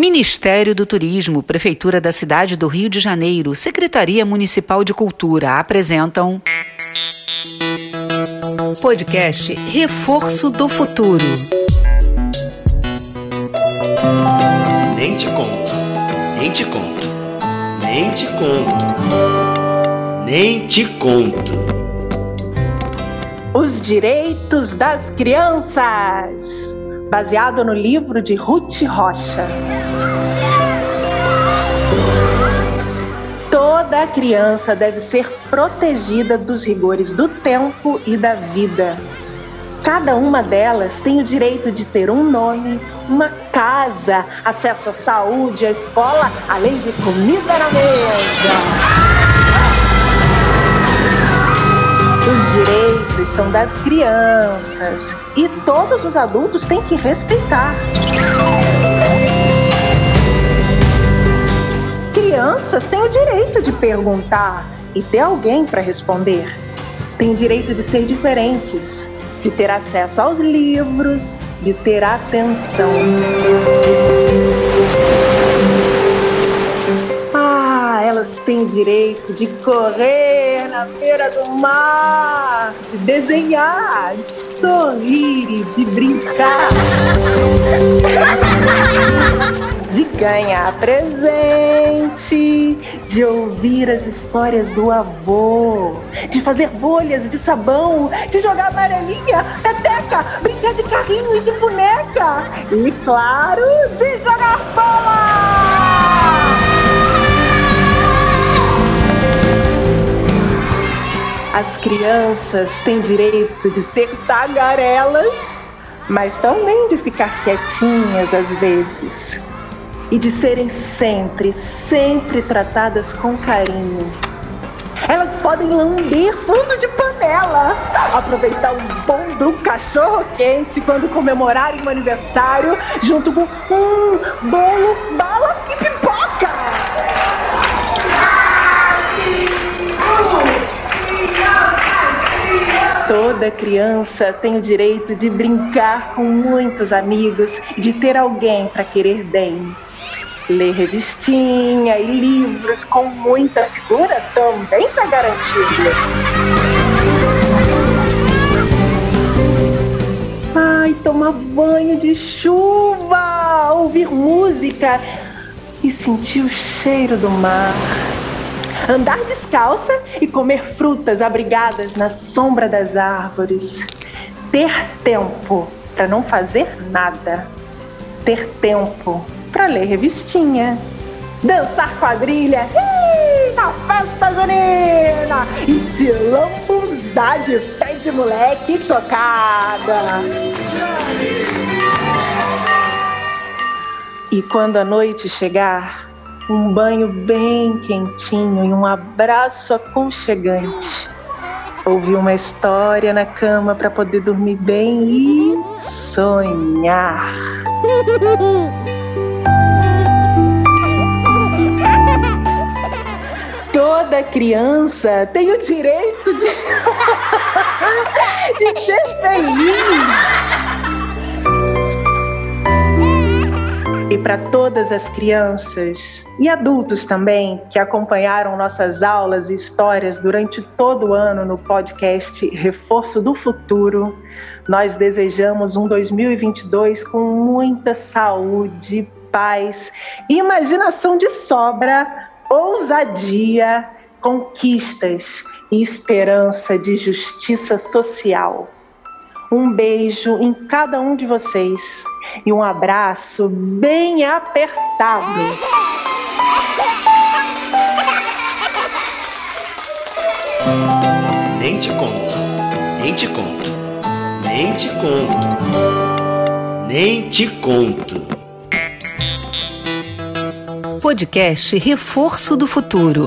Ministério do Turismo, Prefeitura da Cidade do Rio de Janeiro, Secretaria Municipal de Cultura apresentam. Podcast Reforço do Futuro. Nem te conto, nem te conto, nem te conto, nem te conto. Os direitos das crianças baseado no livro de Ruth Rocha. Toda criança deve ser protegida dos rigores do tempo e da vida. Cada uma delas tem o direito de ter um nome, uma casa, acesso à saúde, à escola, além de comida na mesa. Os direitos são das crianças e todos os adultos têm que respeitar. Crianças têm o direito de perguntar e ter alguém para responder. Têm direito de ser diferentes, de ter acesso aos livros, de ter atenção. Elas têm direito de correr na beira do mar, de desenhar, de sorrir e de brincar. De ganhar presente, de ouvir as histórias do avô, de fazer bolhas de sabão, de jogar amarelinha, peteca, brincar de carrinho e de boneca. E, claro, de jogar bola! As crianças têm direito de ser tagarelas, mas também de ficar quietinhas às vezes. E de serem sempre, sempre tratadas com carinho. Elas podem lamber fundo de panela, aproveitar o bom do cachorro quente quando comemorarem um aniversário, junto com um bolo, bala Toda criança tem o direito de brincar com muitos amigos e de ter alguém para querer bem. Ler revistinha e livros com muita figura também está garantido. Ai, tomar banho de chuva, ouvir música e sentir o cheiro do mar andar descalça e comer frutas abrigadas na sombra das árvores, ter tempo para não fazer nada, ter tempo para ler revistinha, dançar quadrilha. Na festa junina. E se lambuzar de pé de moleque tocada. E quando a noite chegar, um banho bem quentinho e um abraço aconchegante. Ouvir uma história na cama para poder dormir bem e sonhar. Toda criança tem o direito de, de ser feliz. E para todas as crianças e adultos também que acompanharam nossas aulas e histórias durante todo o ano no podcast Reforço do Futuro, nós desejamos um 2022 com muita saúde, paz, imaginação de sobra, ousadia, conquistas e esperança de justiça social. Um beijo em cada um de vocês e um abraço bem apertado. Nem te conto, nem te conto, nem te conto, nem te conto. Podcast Reforço do Futuro.